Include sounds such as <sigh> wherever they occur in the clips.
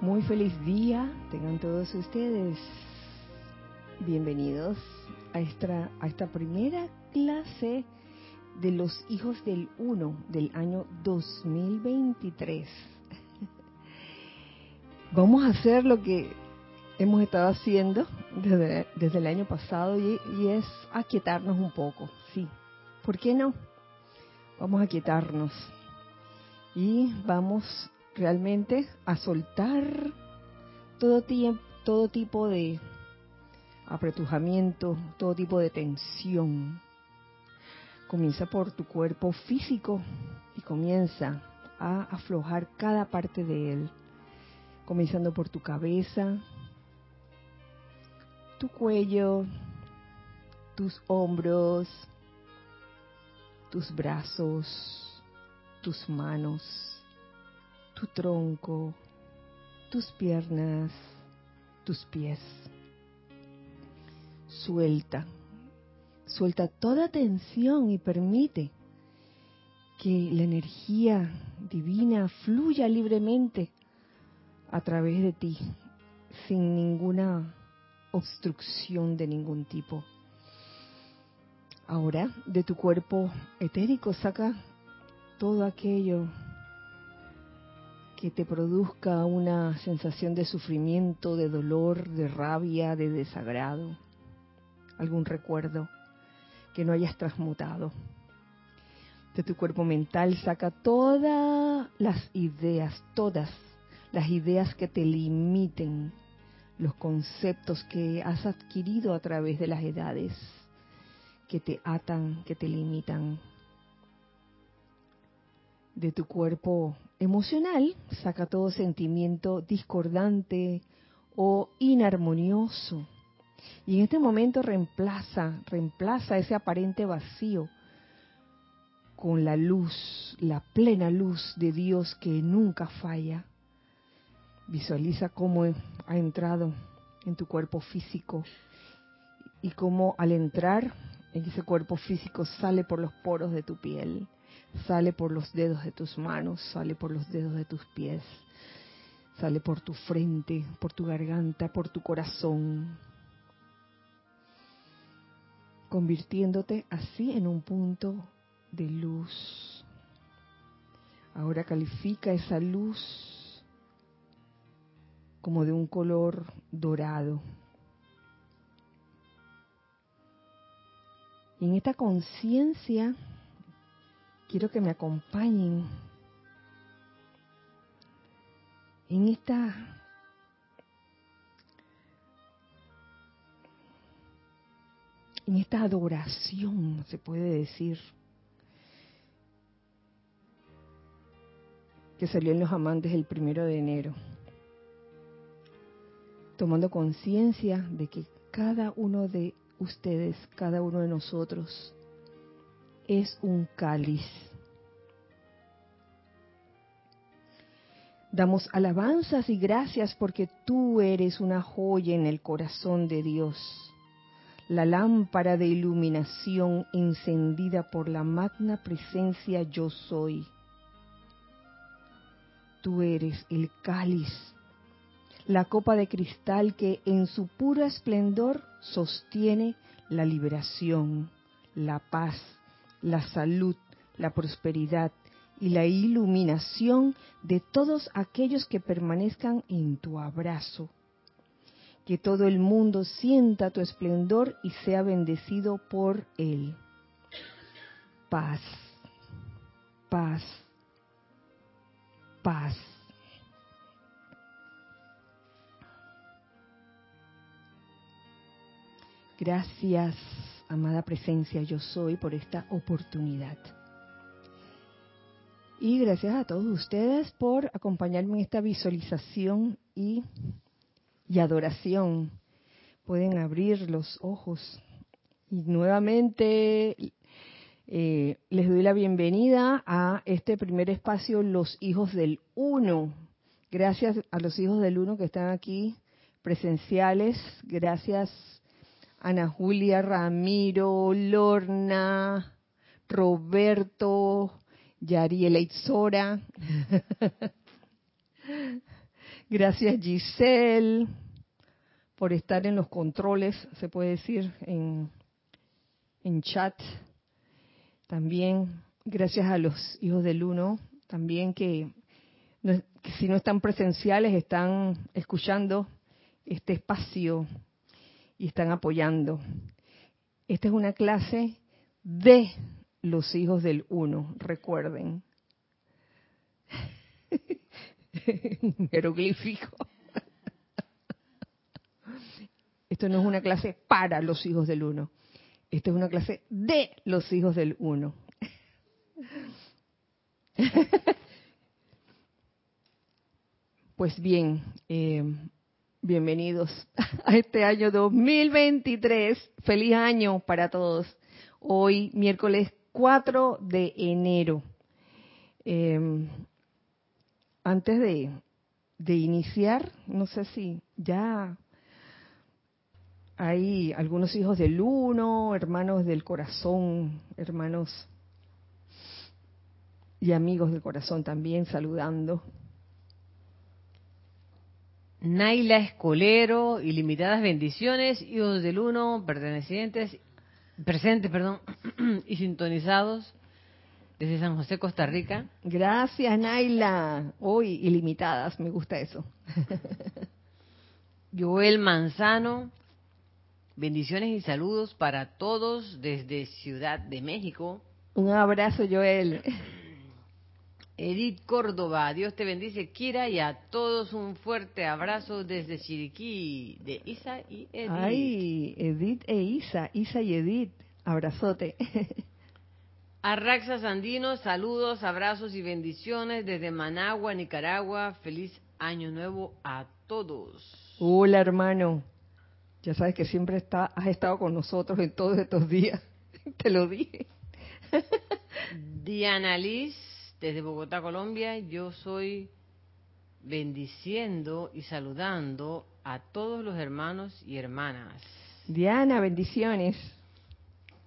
Muy feliz día, tengan todos ustedes. Bienvenidos a esta, a esta primera clase de los hijos del uno del año 2023. <laughs> Vamos a hacer lo que hemos estado haciendo desde, desde el año pasado y, y, es aquietarnos un poco, sí. ¿Por qué no? Vamos a aquietarnos y vamos realmente a soltar todo, todo tipo de apretujamiento, todo tipo de tensión. Comienza por tu cuerpo físico y comienza a aflojar cada parte de él, comenzando por tu cabeza, tu cuello, tus hombros, tus brazos, tus manos, tu tronco, tus piernas, tus pies. Suelta, suelta toda tensión y permite que la energía divina fluya libremente a través de ti, sin ninguna obstrucción de ningún tipo. Ahora, de tu cuerpo etérico saca todo aquello que te produzca una sensación de sufrimiento, de dolor, de rabia, de desagrado, algún recuerdo que no hayas transmutado. De tu cuerpo mental saca todas las ideas, todas las ideas que te limiten, los conceptos que has adquirido a través de las edades, que te atan, que te limitan. De tu cuerpo emocional, saca todo sentimiento discordante o inarmonioso. Y en este momento reemplaza, reemplaza ese aparente vacío con la luz, la plena luz de Dios que nunca falla. Visualiza cómo ha entrado en tu cuerpo físico y cómo al entrar en ese cuerpo físico sale por los poros de tu piel sale por los dedos de tus manos, sale por los dedos de tus pies, sale por tu frente, por tu garganta, por tu corazón, convirtiéndote así en un punto de luz. Ahora califica esa luz como de un color dorado. Y en esta conciencia quiero que me acompañen en esta en esta adoración, se puede decir, que salió en los amantes el primero de enero, tomando conciencia de que cada uno de ustedes, cada uno de nosotros, es un cáliz. Damos alabanzas y gracias porque tú eres una joya en el corazón de Dios, la lámpara de iluminación encendida por la magna presencia yo soy. Tú eres el cáliz, la copa de cristal que en su puro esplendor sostiene la liberación, la paz, la salud, la prosperidad y la iluminación de todos aquellos que permanezcan en tu abrazo. Que todo el mundo sienta tu esplendor y sea bendecido por él. Paz, paz, paz. Gracias amada presencia yo soy, por esta oportunidad. Y gracias a todos ustedes por acompañarme en esta visualización y, adoración. Pueden abrir los ojos. Y nuevamente eh, les doy la bienvenida a este primer espacio, Los Hijos del Uno. Gracias a los hijos del Uno que están aquí presenciales. Gracias Ana Julia, Ramiro, Lorna, Roberto, Yariela Itzora. <laughs> Gracias Giselle por estar en los controles, se puede decir, en, en chat. También gracias a los hijos del uno, también que, que si no están presenciales están escuchando este espacio y están apoyando. Esta es una clase de los hijos del uno, recuerden. <laughs> Jeroglífico. Esto no es una clase para los hijos del uno. Esto es una clase de los hijos del uno. <laughs> Pues bien, eh, bienvenidos <laughs> a este año 2023. Feliz año para todos. Hoy, miércoles 4 de enero. Eh, antes de, de iniciar, no sé si ya hay algunos hijos del uno, hermanos del corazón, hermanos y amigos del corazón también saludando. Naila Escolero, ilimitadas bendiciones, hijos del uno, pertenecientes, presentes, perdón, <clears throat> y sintonizados desde San José, Costa Rica. Gracias, Naila. Hoy ilimitadas, me gusta eso. <laughs> Joel Manzano, bendiciones y saludos para todos desde Ciudad de México. Un abrazo, Joel. Edith Córdoba, Dios te bendice, Kira, y a todos un fuerte abrazo desde Chiriquí, de Isa y Edith. Ay, Edith e Isa, Isa y Edith, abrazote. <laughs> Arraxa Sandino, saludos, abrazos y bendiciones desde Managua, Nicaragua. Feliz año nuevo a todos. Hola, hermano. Ya sabes que siempre está, has estado con nosotros en todos estos días. <laughs> Te lo dije. <laughs> Diana Liz, desde Bogotá, Colombia. Yo soy bendiciendo y saludando a todos los hermanos y hermanas. Diana, bendiciones.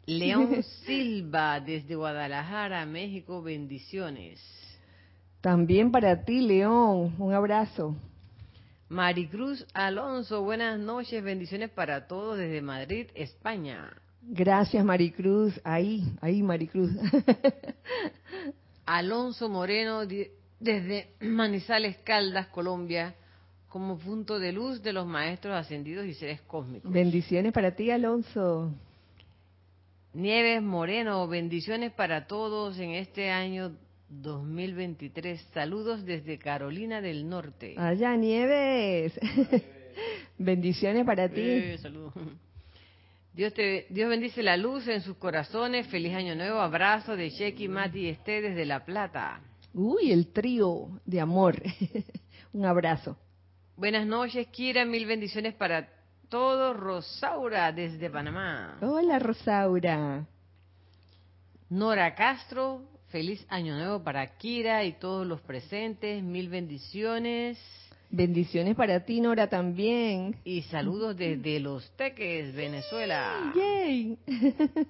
León <laughs> Silva, desde Guadalajara, México, bendiciones. También para ti, León, un abrazo. Maricruz Alonso, buenas noches, bendiciones para todos desde Madrid, España. Gracias, Maricruz. Ahí, ahí, Maricruz. <laughs> Alonso Moreno, desde Manizales Caldas, Colombia, como punto de luz de los maestros ascendidos y seres cósmicos. Bendiciones para ti, Alonso. Nieves Moreno, bendiciones para todos en este año 2023. Saludos desde Carolina del Norte. Allá, Nieves. <laughs> bendiciones para ti. Eh, saludos. Dios, te, Dios bendice la luz en sus corazones. Feliz año nuevo. Abrazo de Sheki, Mati y Esté desde La Plata. Uy, el trío de amor. <laughs> Un abrazo. Buenas noches, Kira. Mil bendiciones para todos. Rosaura desde Panamá. Hola, Rosaura. Nora Castro. Feliz año nuevo para Kira y todos los presentes. Mil bendiciones. Bendiciones para ti, Nora, también. Y saludos desde Los Teques, Venezuela. ¡Yay! <laughs>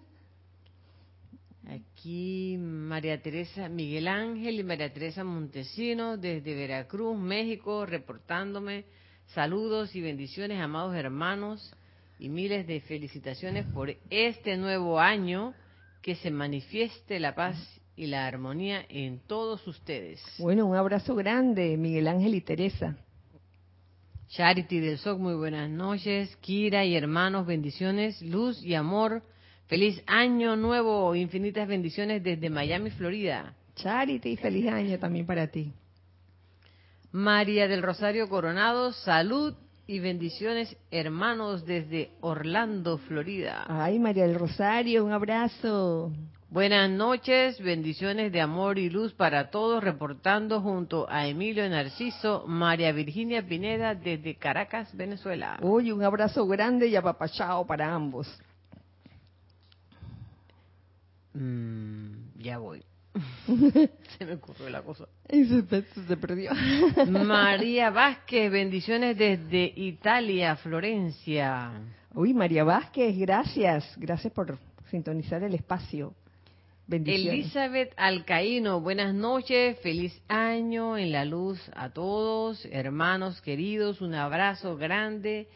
Aquí María Teresa, Miguel Ángel y María Teresa Montesino desde Veracruz, México, reportándome. Saludos y bendiciones, amados hermanos, y miles de felicitaciones por este nuevo año. Que se manifieste la paz y la armonía en todos ustedes. Bueno, un abrazo grande, Miguel Ángel y Teresa. Charity del SOC, muy buenas noches. Kira y hermanos, bendiciones, luz y amor. Feliz año nuevo, infinitas bendiciones desde Miami, Florida. Charity, feliz año también para ti. María del Rosario Coronado, salud y bendiciones, hermanos, desde Orlando, Florida. Ay, María del Rosario, un abrazo. Buenas noches, bendiciones de amor y luz para todos, reportando junto a Emilio Narciso, María Virginia Pineda desde Caracas, Venezuela. Uy, un abrazo grande y apapachado para ambos. Mm, ya voy. <laughs> se me ocurrió la cosa. Y se, se perdió. <laughs> María <laughs> Vázquez, bendiciones desde Italia, Florencia. Uy, María Vázquez, gracias. Gracias por sintonizar el espacio. Elizabeth Alcaíno, buenas noches, feliz año en la luz a todos, hermanos queridos, un abrazo grande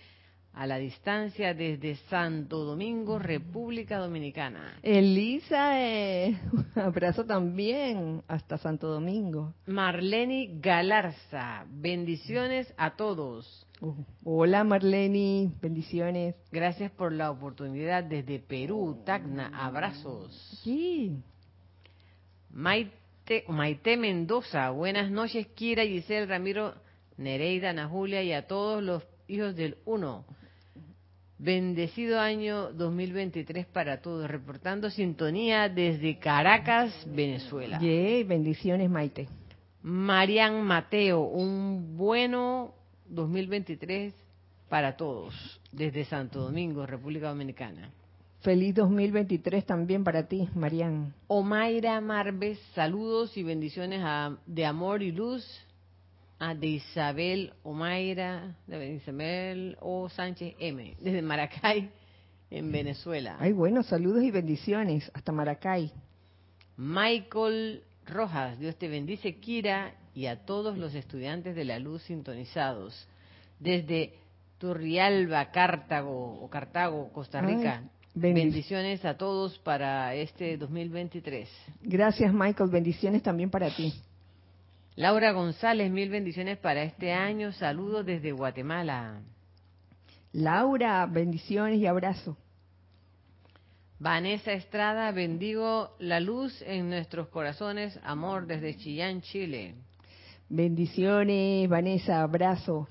a la distancia desde Santo Domingo, República Dominicana. Elisa, eh, <laughs> un abrazo también hasta Santo Domingo. Marleni Galarza, bendiciones a todos. Uh, hola Marleni, bendiciones. Gracias por la oportunidad desde Perú, Tacna, abrazos. Sí. Maite, Maite Mendoza, buenas noches Kira, Giselle, Ramiro, Nereida, Ana Julia y a todos los hijos del Uno. Bendecido año 2023 para todos, reportando sintonía desde Caracas, Venezuela. Yay, bendiciones Maite. Marian Mateo, un bueno 2023 para todos, desde Santo Domingo, República Dominicana. Feliz 2023 también para ti, Marian. Omaira Marves, saludos y bendiciones a- de amor y luz a de Isabel Omaira, de Isabel O. Sánchez M, desde Maracay, en Venezuela. Ay, bueno, saludos y bendiciones hasta Maracay. Michael Rojas, Dios te bendice, Kira, y a todos los estudiantes de la luz sintonizados. Desde Turrialba, Cartago, o Cartago, Costa Rica. Ay, Bendiciones a todos para este 2023. Gracias Michael, bendiciones también para ti. Laura González, mil bendiciones para este año. Saludos desde Guatemala. Laura, bendiciones y abrazo. Vanessa Estrada, bendigo la luz en nuestros corazones. Amor desde Chillán, Chile. Bendiciones, Vanessa, abrazo.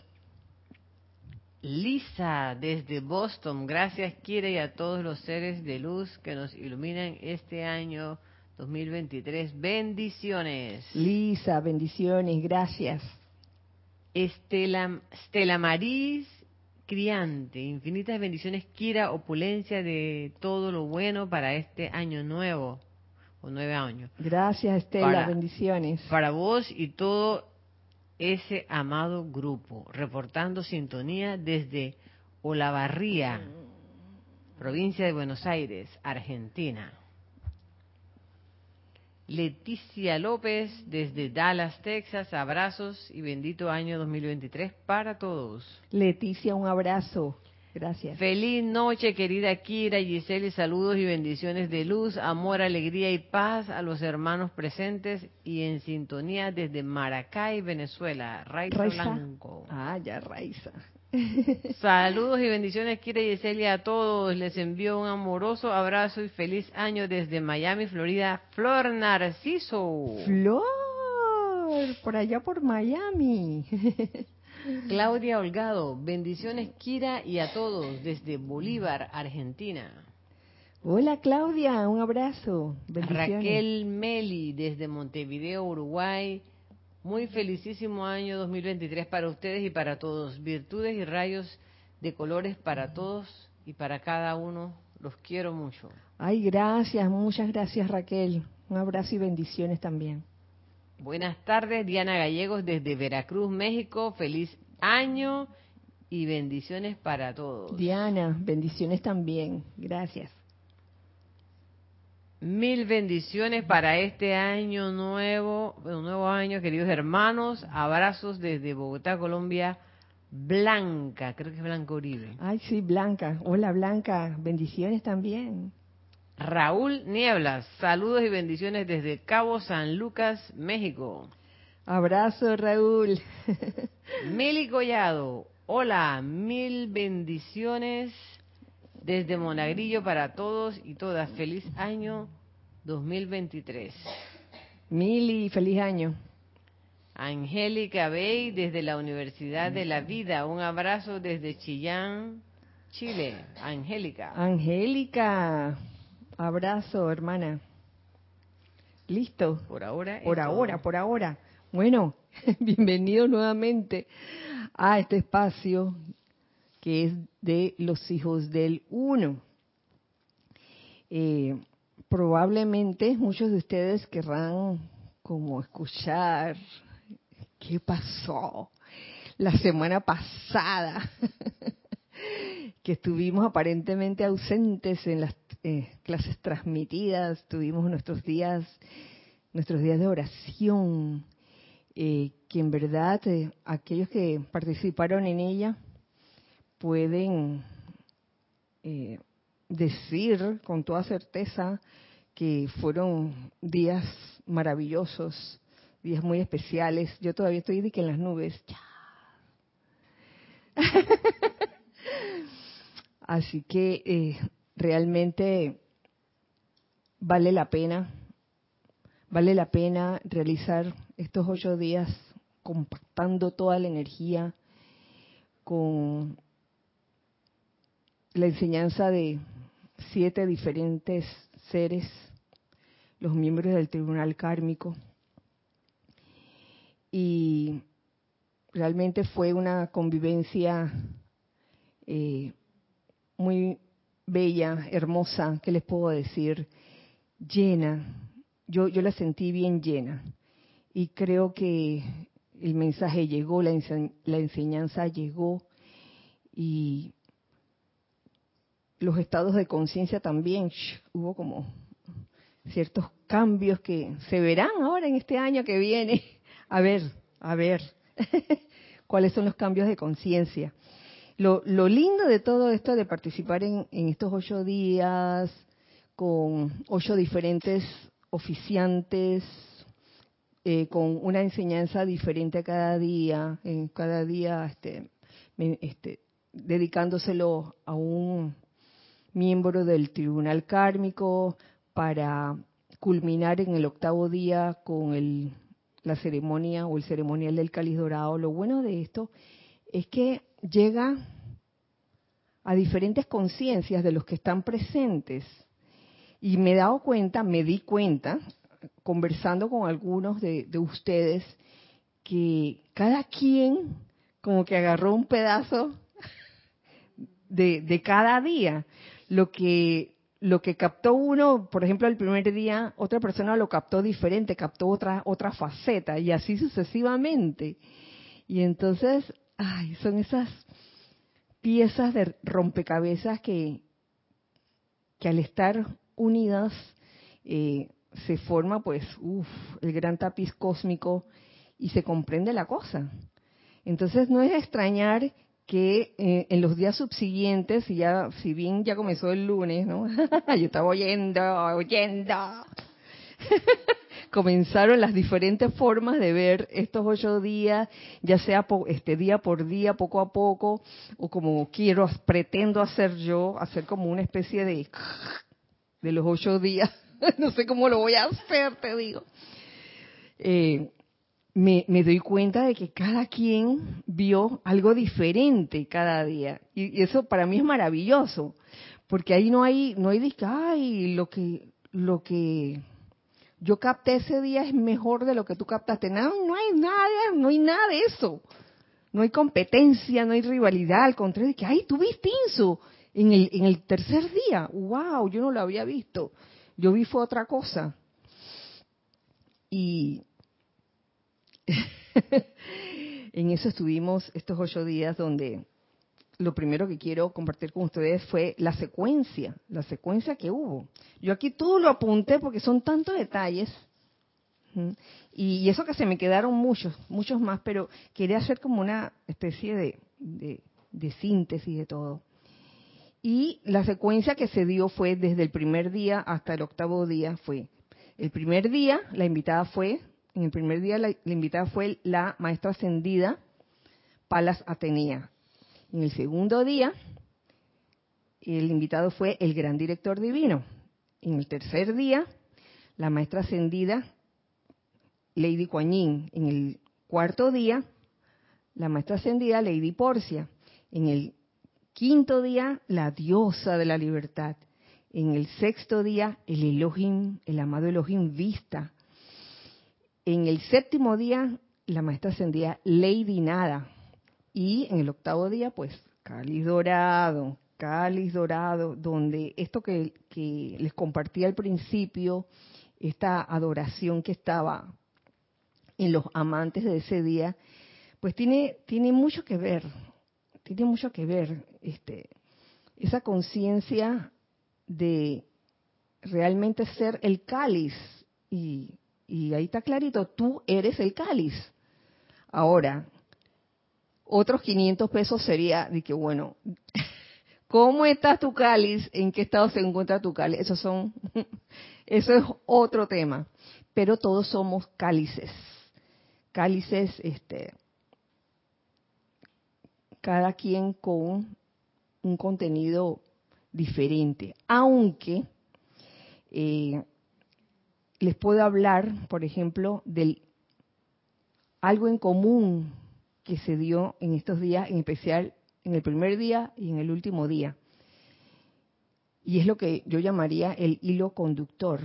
Lisa, desde Boston. Gracias, Kira, y a todos los seres de luz que nos iluminan este año 2023. Bendiciones. Lisa, bendiciones, gracias. Estela, Estela Maris Criante, infinitas bendiciones, Kira, opulencia de todo lo bueno para este año nuevo, o nueve años. Gracias, Estela, Para- bendiciones. Para vos y todo ese amado grupo, reportando sintonía desde Olavarría, provincia de Buenos Aires, Argentina. Leticia López, desde Dallas, Texas, abrazos y bendito año 2023 para todos. Leticia, un abrazo. Gracias. Feliz noche, querida Kira, Giselle, saludos y bendiciones de luz, amor, alegría y paz a los hermanos presentes y en sintonía desde Maracay, Venezuela. Raiza, Raiza. Blanco. Ah, ya, Raiza. <laughs> Saludos y bendiciones, Kira y Giselle, a todos. Les envío un amoroso abrazo y feliz año desde Miami, Florida. Flor Narciso. Flor, por allá por Miami. <laughs> Claudia Holgado, bendiciones, Kira, y a todos desde Bolívar, Argentina. Hola, Claudia, un abrazo. Raquel Meli desde Montevideo, Uruguay. Muy felicísimo año 2023 para ustedes y para todos. Virtudes y rayos de colores para todos y para cada uno. Los quiero mucho. Ay, gracias, muchas gracias, Raquel. Un abrazo y bendiciones también. Buenas tardes, Diana Gallegos desde Veracruz, México. Feliz año y bendiciones para todos. Diana, bendiciones también. Gracias. Mil bendiciones para este año nuevo, un nuevo año, queridos hermanos. Abrazos desde Bogotá, Colombia. Blanca, creo que es Blanca Uribe. Ay, sí, Blanca. Hola, Blanca. Bendiciones también. Raúl Nieblas, saludos y bendiciones desde Cabo San Lucas, México. Abrazo, Raúl. Meli Collado, hola, mil bendiciones desde Monagrillo para todos y todas. Feliz año 2023. Mili, feliz año. Angélica Bey desde la Universidad de la Vida. Un abrazo desde Chillán, Chile. Angélica. Angélica, abrazo, hermana. Listo. Por ahora. Por todo. ahora, por ahora. Bueno, <laughs> bienvenidos nuevamente a este espacio que es de los hijos del uno. Eh, probablemente muchos de ustedes querrán como escuchar qué pasó la semana pasada <laughs> que estuvimos aparentemente ausentes en las eh, clases transmitidas, tuvimos nuestros días, nuestros días de oración, eh, que en verdad eh, aquellos que participaron en ella pueden decir con toda certeza que fueron días maravillosos, días muy especiales. Yo todavía estoy de que en las nubes. <laughs> Así que eh, realmente vale la pena, vale la pena realizar estos ocho días compactando toda la energía con la enseñanza de siete diferentes seres, los miembros del tribunal kármico. Y realmente fue una convivencia eh, muy bella, hermosa, ¿qué les puedo decir? Llena. Yo, la sentí bien llena. Y creo que el mensaje llegó, la, la enseñanza llegó y los estados de conciencia también. hubo como ciertos cambios que se verán ahora en este año que viene. <laughs> A ver, a ver, <laughs> cuáles son los cambios de conciencia. Lo, lindo de todo esto de participar en, estos ocho días con ocho diferentes oficiantes, eh, con una enseñanza diferente cada día, en cada día este, este, dedicándoselo a un miembro del tribunal kármico para culminar en el octavo día con el, la ceremonia o el ceremonial del cáliz dorado. Lo bueno de esto es que llega a diferentes conciencias de los que están presentes. Y me he dado cuenta, me di cuenta, conversando con algunos de, ustedes, que cada quien como que agarró un pedazo de, de, cada día. Lo que, lo que captó uno, por ejemplo, el primer día, otra persona lo captó diferente, captó otra, otra faceta, y así sucesivamente. Y entonces ay, son esas piezas de rompecabezas que, que al estar unidas eh, se forma pues uf, el gran tapiz cósmico y se comprende la cosa. Entonces no es extrañar que eh, en los días subsiguientes, y ya, si bien ya comenzó el lunes, ¿no? <laughs> Yo estaba oyendo, oyendo. <laughs> comenzaron las diferentes formas de ver estos ocho días, ya sea este día por día, poco a poco, o como quiero, pretendo hacer yo, hacer como una especie de de los ocho días. <laughs> no sé cómo lo voy a hacer, te digo. Eh, me, me, doy cuenta de que cada quien vio algo diferente cada día. Y, eso para mí es maravilloso, porque ahí no hay, no hay, ay, lo que, lo que yo capté ese día es mejor de lo que tú captaste. No, no hay nada, no hay nada de eso. No hay competencia, no hay rivalidad, al contrario, que, ay, tú viste eso en el, en el tercer día. Wow, yo no lo había visto. Yo vi fue otra cosa. Y <laughs> en eso estuvimos estos ocho días donde lo primero que quiero compartir con ustedes fue la secuencia, la secuencia que hubo. Yo aquí todo lo apunté porque son tantos detalles. Y, eso que se me quedaron muchos, muchos más, pero quería hacer como una especie de, de síntesis de todo. Y la secuencia que se dio fue desde el primer día hasta el octavo día fue. El primer día, la invitada fue, en el primer día la, la invitada fue la maestra ascendida Palas Atenea. En el segundo día, el invitado fue el gran director divino. En el tercer día, la maestra ascendida, Lady Kuan En el cuarto día, la maestra ascendida, Lady Porcia. En el quinto día, la diosa de la libertad. En el sexto día, el Elohim, el amado Elohim Vista. En el séptimo día, la maestra ascendida, Lady Nada. Y en el octavo día, pues, cáliz dorado, cáliz dorado, donde esto que, les compartí al principio, esta adoración que estaba en los amantes de ese día, pues tiene, tiene mucho que ver, tiene mucho que ver este, esa conciencia de realmente ser el cáliz. Y, y ahí está clarito, tú eres el cáliz. Ahora, otros 500 pesos sería de que, bueno, <laughs> ¿cómo está tu cáliz? ¿En qué estado se encuentra tu cáliz? Eso, son, <laughs> eso es otro tema. Pero todos somos cálices. Cálices, este, cada quien con un contenido diferente. Aunque eh, les puedo hablar, por ejemplo, del algo en común que se dio en estos días, en especial en el primer día y en el último día. Y es lo que yo llamaría el hilo conductor.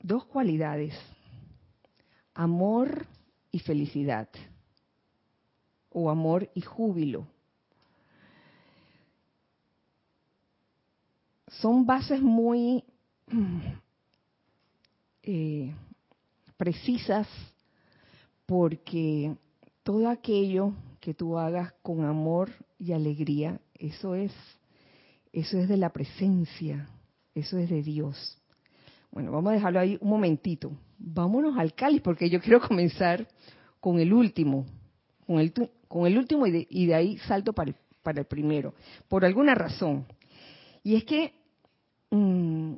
Dos cualidades, amor y felicidad, o amor y júbilo. Son bases muy <clears throat> eh, precisas porque todo aquello que tú hagas con amor y alegría, eso es, eso es de la presencia, eso es de Dios. Bueno, vamos a dejarlo ahí un momentito. Vámonos al cáliz, porque yo quiero comenzar con el último, con el, con el último y de, y de ahí salto para el, para el, primero, por alguna razón. Y es que mmm,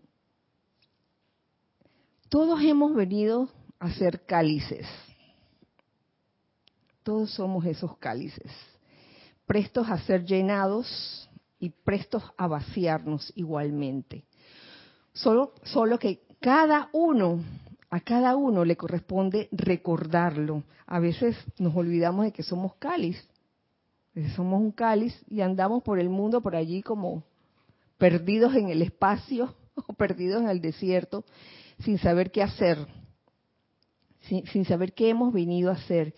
todos hemos venido a ser cálices todos somos esos cálices, prestos a ser llenados y prestos a vaciarnos igualmente. Solo, solo que cada uno, a cada uno le corresponde recordarlo. A veces nos olvidamos de que somos cáliz. Somos un cáliz y andamos por el mundo por allí como perdidos en el espacio <laughs> o perdidos en el desierto sin saber qué hacer, sin, sin saber qué hemos venido a hacer.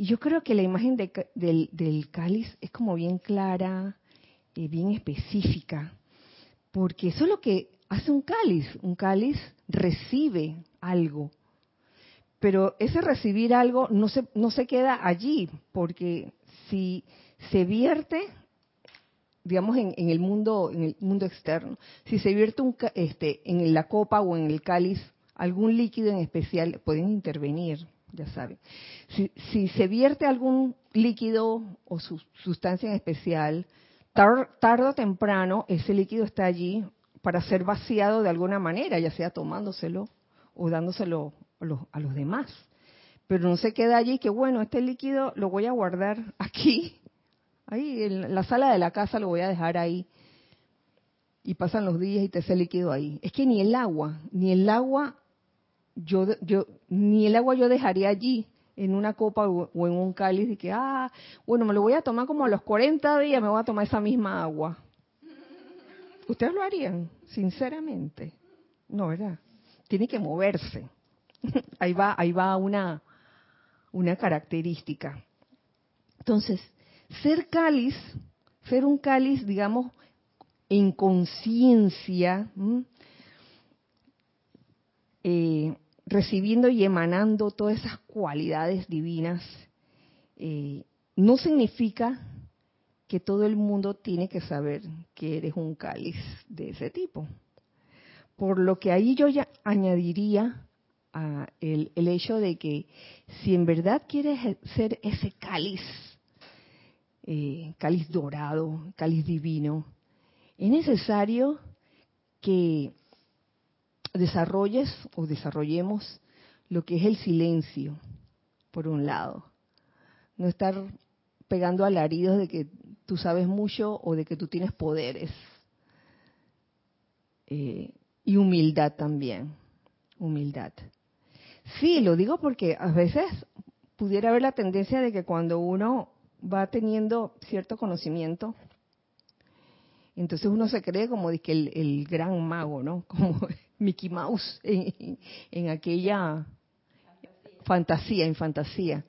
Y yo creo que la imagen de, del, del, cáliz es como bien clara, y bien específica, porque eso es lo que hace un cáliz. Un cáliz recibe algo, pero ese recibir algo no se, no se queda allí, porque si se vierte, digamos, en, en, el mundo en el mundo externo, si se vierte un, este, en la copa o en el cáliz algún líquido en especial, pueden intervenir ya saben. Si, si, se vierte algún líquido o su, sustancia en especial, tar, tarde o temprano ese líquido está allí para ser vaciado de alguna manera, ya sea tomándoselo o dándoselo a los, a los demás. Pero no se queda allí que, bueno, este líquido lo voy a guardar <laughs> aquí, ahí en la sala de la casa lo voy a dejar ahí. Y pasan los días y te ese líquido ahí. Es que ni el agua, ni el agua yo, yo, ni el agua yo dejaría allí en una copa o, en un cáliz y que, ah, bueno, me lo voy a tomar como a los 40 días, me voy a tomar esa misma agua. ¿Ustedes lo harían? Sinceramente. No, ¿verdad? Tiene que moverse. <laughs> ahí va, ahí va una, una característica. Entonces, ser cáliz, ser un cáliz, digamos, en conciencia, eh, recibiendo y emanando todas esas cualidades divinas, eh, no significa que todo el mundo tiene que saber que eres un cáliz de ese tipo. Por lo que ahí yo ya añadiría a el, hecho de que si en verdad quieres ser ese cáliz, eh, cáliz dorado, cáliz divino, es necesario que desarrolles o desarrollemos lo que es el silencio, por un lado. No estar pegando alaridos de que tú sabes mucho o de que tú tienes poderes. Eh, y humildad también, humildad. Sí, lo digo porque a veces pudiera haber la tendencia de que cuando uno va teniendo cierto conocimiento, entonces uno se cree como de que el, el gran mago, ¿no? <laughs> Como Mickey Mouse en, aquella fantasía. en fantasía,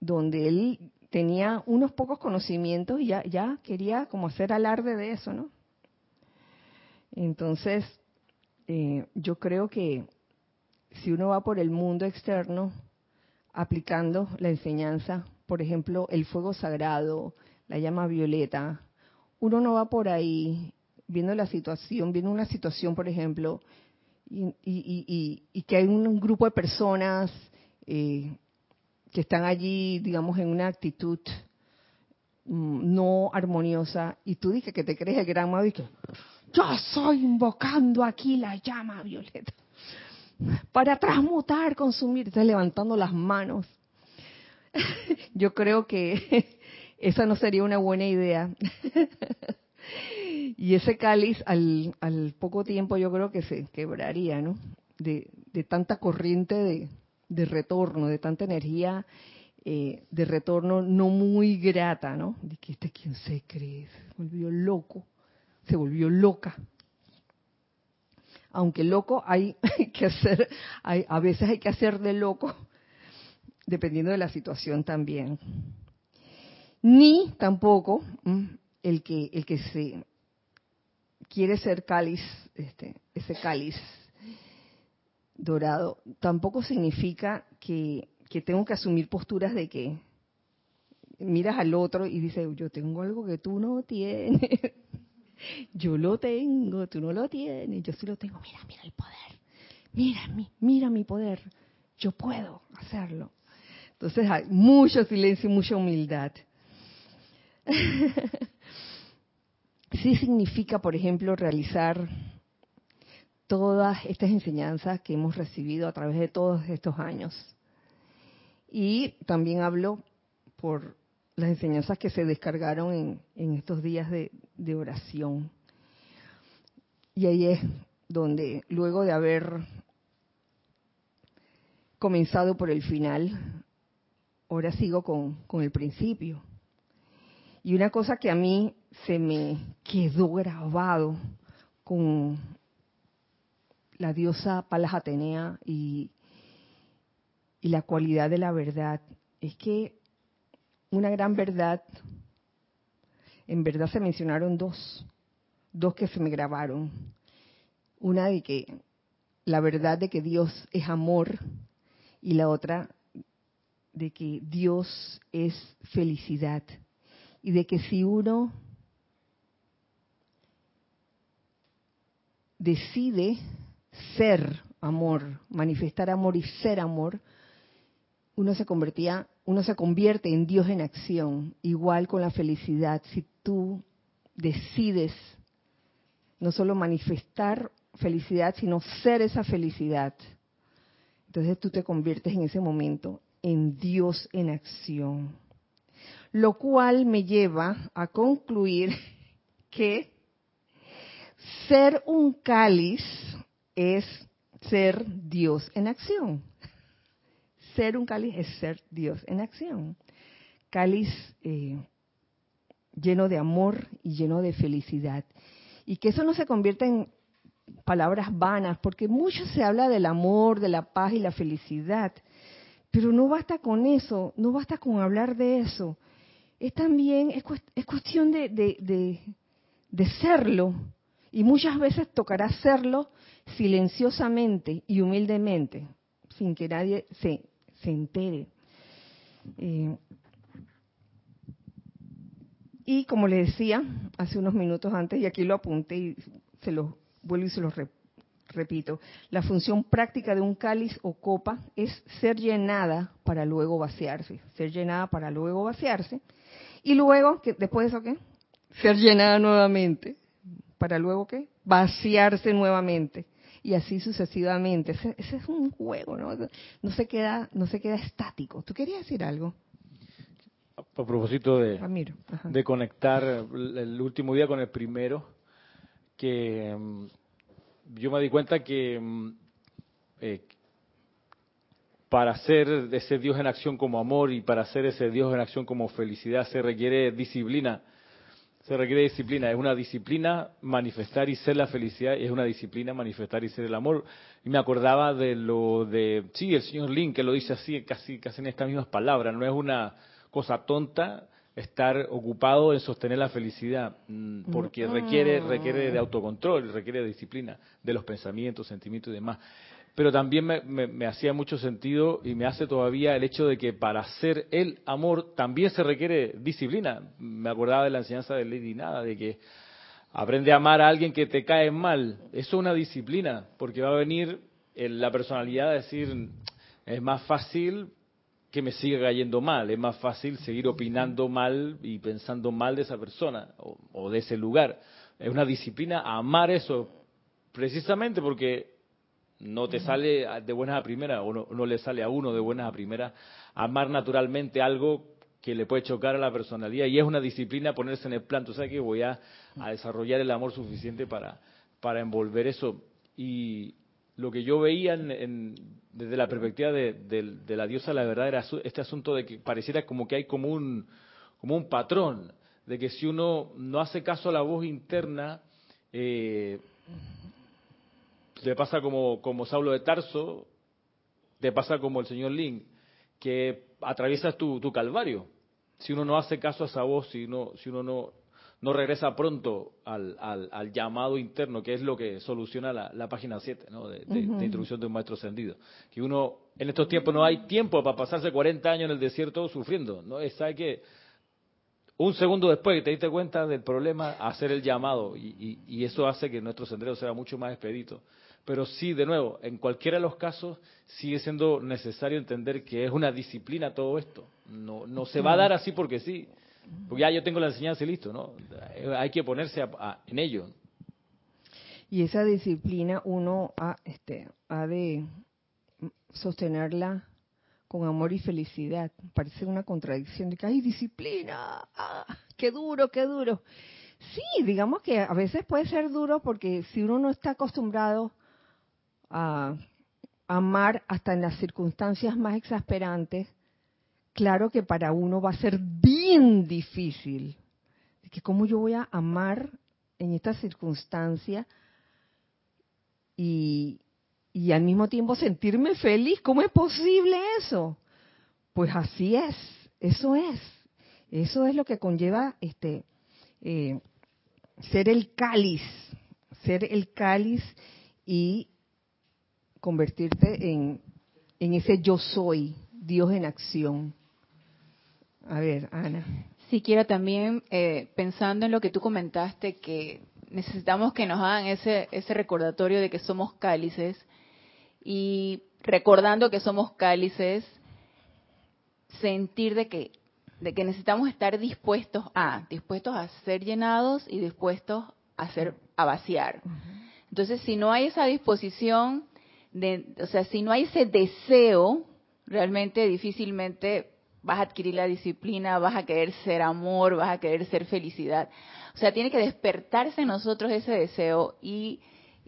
donde él tenía unos pocos conocimientos y ya, ya quería como hacer alarde de eso, ¿no? Entonces, eh, yo creo que si uno va por el mundo externo aplicando la enseñanza, por ejemplo, el fuego sagrado, la llama violeta, uno no va por ahí viendo la situación, viendo una situación, por ejemplo, y, que hay un, grupo de personas eh, que están allí, digamos, en una actitud mm, no armoniosa, y tú dices que te crees el gran mago y que yo estoy invocando aquí la llama violeta <laughs> para transmutar, consumir, estás levantando las manos. <laughs> Yo creo que <laughs> esa no sería una buena idea. Y ese cáliz al, poco tiempo yo creo que se quebraría, ¿no? De, tanta corriente de, retorno, de tanta energía eh, de retorno no muy grata, ¿no? De que este quien se cree, se volvió loco, se volvió loca. Aunque loco hay <laughs> que hacer, a veces hay que hacer de loco, dependiendo de la situación también. Ni tampoco el que el que se quiere ser cáliz, este, ese cáliz dorado, tampoco significa que, tengo que asumir posturas de que miras al otro y dices, yo tengo algo que tú no tienes. <laughs> yo lo tengo, tú no lo tienes, yo sí lo tengo. Mira, mira el poder. Mira mi, mira mi poder. Yo puedo hacerlo. Entonces hay mucho silencio y mucha humildad. <laughs> sí significa, por ejemplo, realizar todas estas enseñanzas que hemos recibido a través de todos estos años. Y también hablo por las enseñanzas que se descargaron en, estos días de, oración. Y ahí es donde, luego de haber comenzado por el final, ahora sigo con, el principio. Y una cosa que a mí se me quedó grabado con la diosa Palas Atenea y, y la cualidad de la verdad es que una gran verdad, en verdad se mencionaron dos, dos que se me grabaron. Una de que la verdad de que Dios es amor y la otra de que Dios es felicidad y de que si uno decide ser amor, manifestar amor y ser amor, uno se convertía, uno se convierte en Dios en acción, igual con la felicidad. Si tú decides no solo manifestar felicidad, sino ser esa felicidad, entonces tú te conviertes en ese momento en Dios en acción. Lo cual me lleva a concluir <laughs> que ser un cáliz es ser Dios en acción. Ser un cáliz es ser Dios en acción. Cáliz eh, lleno de amor y lleno de felicidad. Y que eso no se convierta en palabras vanas, porque mucho se habla del amor, de la paz y la felicidad. Pero no basta con eso, no basta con hablar de eso. Es también, es, cuestión de, de, de serlo. Y muchas veces tocará hacerlo silenciosamente y humildemente, sin que nadie se, se entere. Eh, y como le decía hace unos minutos antes, y aquí lo apunté y se lo vuelvo y se lo repito, la función práctica de un cáliz o copa es ser llenada para luego vaciarse, ser llenada para luego vaciarse, y luego, que después de eso qué? Ser llenada nuevamente, para luego qué? Vaciarse nuevamente y así sucesivamente. Ese, es un juego, ¿no? No se queda, no se queda estático. ¿Tú querías decir algo? A propósito de, de conectar el último día con el primero, que mm, yo me di cuenta que mm, eh, para ser ese Dios en acción como amor y para ser ese Dios en acción como felicidad se requiere disciplina se requiere disciplina. Es una disciplina manifestar y ser la felicidad, y es una disciplina manifestar y ser el amor. Y me acordaba de lo de, sí, el señor Lin, que lo dice así, casi, casi en estas mismas palabras. No es una cosa tonta estar ocupado en sostener la felicidad, mm, porque requiere, requiere de autocontrol, requiere de disciplina de los pensamientos, sentimientos y demás pero también me, hacía mucho sentido y me hace todavía el hecho de que para ser el amor también se requiere disciplina. Me acordaba de la enseñanza de Lady Nada, de que aprende a amar a alguien que te cae mal. Eso es una disciplina, porque va a venir la personalidad a decir, es más fácil que me siga cayendo mal, es más fácil seguir opinando mal y pensando mal de esa persona o, de ese lugar. Es una disciplina amar eso, precisamente porque no te sale de buenas a primeras o no, le sale a uno de buenas a primeras amar naturalmente algo que le puede chocar a la personalidad. Y es una disciplina ponerse en el plan, tú sabes que voy a, desarrollar el amor suficiente para, para envolver eso. Y lo que yo veía en, desde la perspectiva de, la diosa la verdad era este asunto de que pareciera como que hay como un, como un patrón, de que si uno no hace caso a la voz interna, eh, te pasa como, como Saulo de Tarso, te pasa como el señor Lin, que atraviesas tu, tu calvario. Si uno no hace caso a esa voz, si uno, si uno no, no regresa pronto al, al, llamado interno, que es lo que soluciona la, página 7 ¿no? de, introducción de un maestro ascendido. Que uno, en estos tiempos no hay tiempo para pasarse 40 años en el desierto sufriendo. ¿no? Es, ¿sabe que Un segundo después que te diste cuenta del problema, hacer el llamado. Y, y, eso hace que nuestro sendero sea mucho más expedito. Pero sí, de nuevo, en cualquiera de los casos sigue siendo necesario entender que es una disciplina todo esto. No, no se va a dar así porque sí. Porque ya yo tengo la enseñanza y listo, ¿no? Hay que ponerse en ello. Y esa disciplina uno ha, este, ha de sostenerla con amor y felicidad. Parece una contradicción de que hay disciplina, ah, qué duro, qué duro. Sí, digamos que a veces puede ser duro porque si uno no está acostumbrado a amar hasta en las circunstancias más exasperantes, claro que para uno va a ser bien difícil. Que cómo yo voy a amar en esta circunstancia y, y al mismo tiempo sentirme feliz. ¿Cómo es posible eso? Pues así es, eso es. Eso es lo que conlleva este eh, ser el cáliz, ser el cáliz y convertirte en, en ese yo soy, Dios en acción. A ver, Ana. Sí, quiero también, eh, pensando en lo que tú comentaste, que necesitamos que nos hagan ese, ese recordatorio de que somos cálices y recordando que somos cálices, sentir de que, de que necesitamos estar dispuestos a, dispuestos a ser llenados y dispuestos a, ser, a vaciar. Entonces, si no hay esa disposición, de, o sea, si no hay ese deseo, realmente difícilmente vas a adquirir la disciplina, vas a querer ser amor, vas a querer ser felicidad. O sea, tiene que despertarse en nosotros ese deseo y,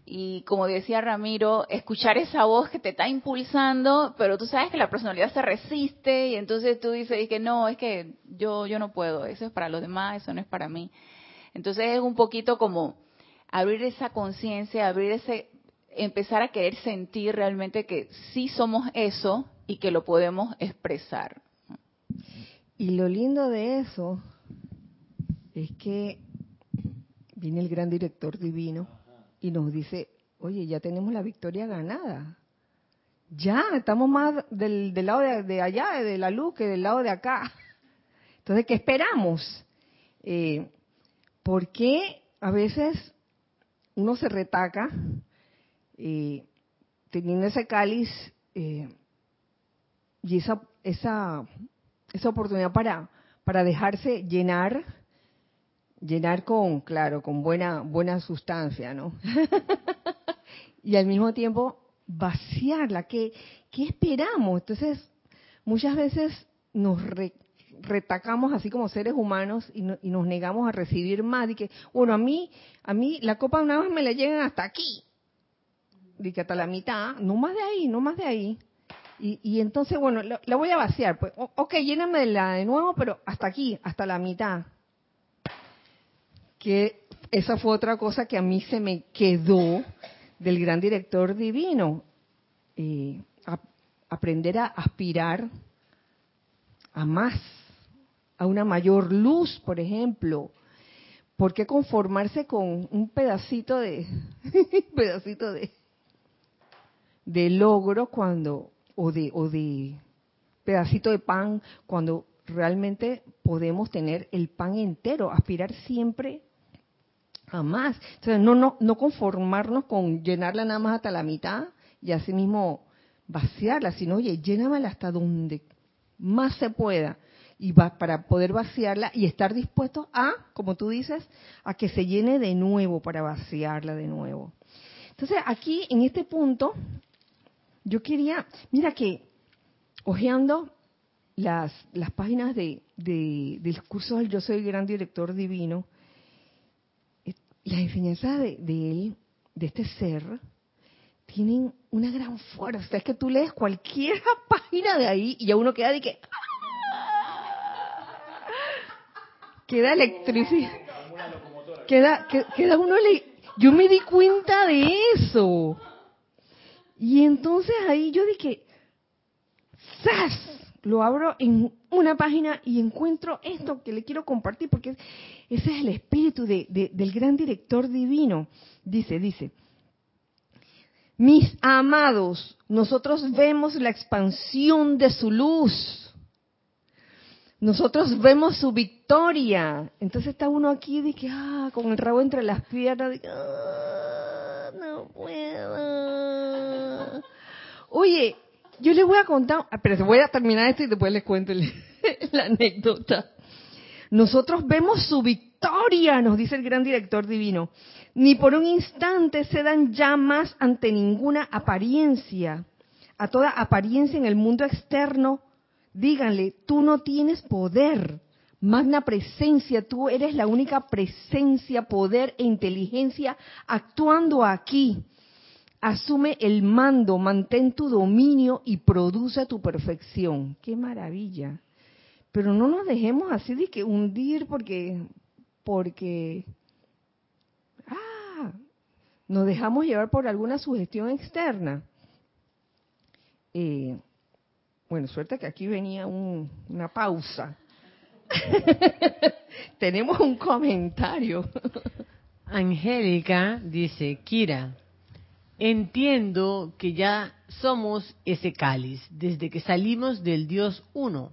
y como decía Ramiro, escuchar esa voz que te está impulsando, pero tú sabes que la personalidad se resiste y entonces tú dices que no, es que yo, yo no puedo, eso es para los demás, eso no es para mí. Entonces es un poquito como abrir esa conciencia, abrir ese, empezar a querer sentir realmente que sí somos eso y que lo podemos expresar. Y lo lindo de eso es que viene el gran director divino y nos dice, oye, ya tenemos la victoria ganada. Ya, estamos más del, lado de, allá, de la luz, que del lado de acá. Entonces, ¿qué esperamos? Eh, ¿Por qué a veces uno se retaca eh, teniendo ese cáliz eh, y esa, esa esa oportunidad para, para dejarse llenar, llenar con, claro, con buena, buena sustancia, ¿no? <laughs> y al mismo tiempo vaciarla. ¿Qué, qué esperamos? Entonces, muchas veces nos retacamos así como seres humanos y, y, nos negamos a recibir más. Y que, bueno, a mí, a mí la copa una vez me la llegan hasta aquí. Y que hasta la mitad, no más de ahí, no más de ahí. Y, entonces, bueno, la, voy a vaciar. Pues, ok, la de nuevo, pero hasta aquí, hasta la mitad. Que esa fue otra cosa que a mí se me quedó del gran director divino. aprender a aspirar a más, a una mayor luz, por ejemplo. ¿Por qué conformarse con un pedacito de, <laughs> pedacito de, de logro cuando o de, o de pedacito de pan cuando realmente podemos tener el pan entero, aspirar siempre Jamás. Entonces, no, no, no conformarnos con llenarla nada más hasta la mitad y así mismo vaciarla, sino, oye, llénamela hasta donde más se pueda y va, para poder vaciarla y estar dispuesto a, como tú dices, a que se llene de nuevo para vaciarla de nuevo. Entonces, aquí en este punto, yo quería, mira que, hojeando las, las páginas de, de, del curso del Yo Soy Gran Director Divino, eh, las enseñanzas de, de él, de este ser, tienen una gran fuerza. Es que tú lees cualquier <laughs> página de ahí y ya uno queda de que... Queda electricidad. Queda, queda uno... Yo me di cuenta de eso. Y entonces ahí yo dije, ¡zas! Lo abro en una página y encuentro esto que le quiero compartir porque ese es el espíritu de, del gran director divino. Dice, dice, mis amados, nosotros vemos la expansión de su luz. Nosotros vemos su victoria. Entonces está uno aquí de que, ah, con el rabo entre las piernas, de ah, no puedo. Oye, yo les voy a contar, ah, pero voy a terminar esto y después les cuento <laughs> la anécdota. Nosotros vemos su victoria, nos dice el gran director divino ni por un instante se dan llamas ante ninguna apariencia. A toda apariencia en el mundo externo, díganle, tú no tienes poder. Magna presencia, tú eres la única presencia, poder e inteligencia actuando aquí. Asume el mando, mantén tu dominio y produce tu perfección. ¡Qué maravilla! Pero no nos dejemos así de que hundir porque, porque nos dejamos llevar por alguna sugestión externa. Eh, bueno, suerte que aquí venía una pausa. <laughs> Tenemos un comentario. Angélica dice, Kira, entiendo que ya somos ese cáliz desde que salimos del Dios uno,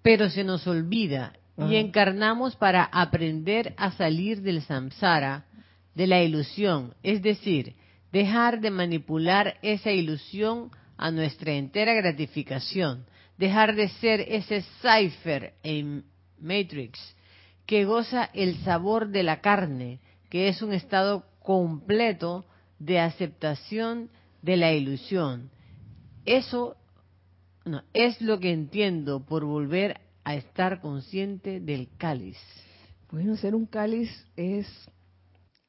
pero se nos olvida y encarnamos para aprender a salir del samsara de la ilusión, es decir, dejar de manipular esa ilusión a nuestra entera gratificación, dejar de ser ese cipher en Matrix que goza el sabor de la carne, que es un estado completo de aceptación de la ilusión. Eso no, es lo que entiendo por volver a estar consciente del cáliz. Bueno, ser un cáliz es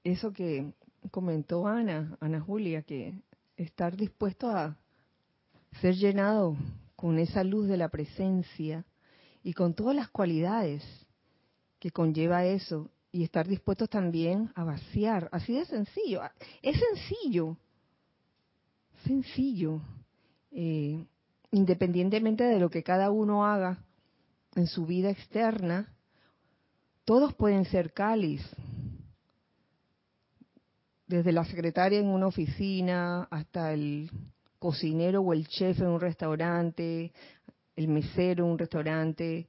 eso que comentó Ana, Ana Julia, que estar dispuesto a ser llenado con esa luz de la presencia y con todas las cualidades que conlleva eso y estar dispuestos también a vaciar, así de sencillo, es sencillo, sencillo, eh, independientemente de lo que cada uno haga en su vida externa, todos pueden ser cáliz, desde la secretaria en una oficina hasta el cocinero o el chef en un restaurante, el mesero en un restaurante,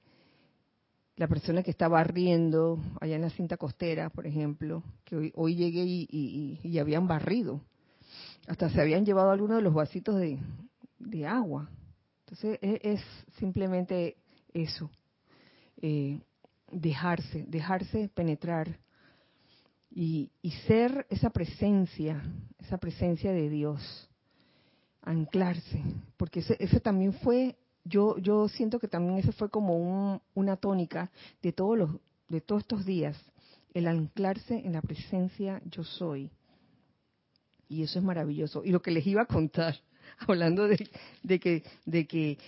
la persona que está barriendo allá en la cinta costera, por ejemplo, que hoy, llegué y, habían barrido. Hasta se habían llevado algunos de los vasitos de, agua. Entonces es, es simplemente eso, eh, dejarse, dejarse penetrar y, ser esa presencia, esa presencia de Dios, anclarse, porque ese, también fue, yo, yo siento que también ese fue como una tónica de todos los, de todos estos días, el anclarse en la presencia yo soy. Y eso es maravilloso. Y lo que les iba a contar, <laughs> hablando de, que, de que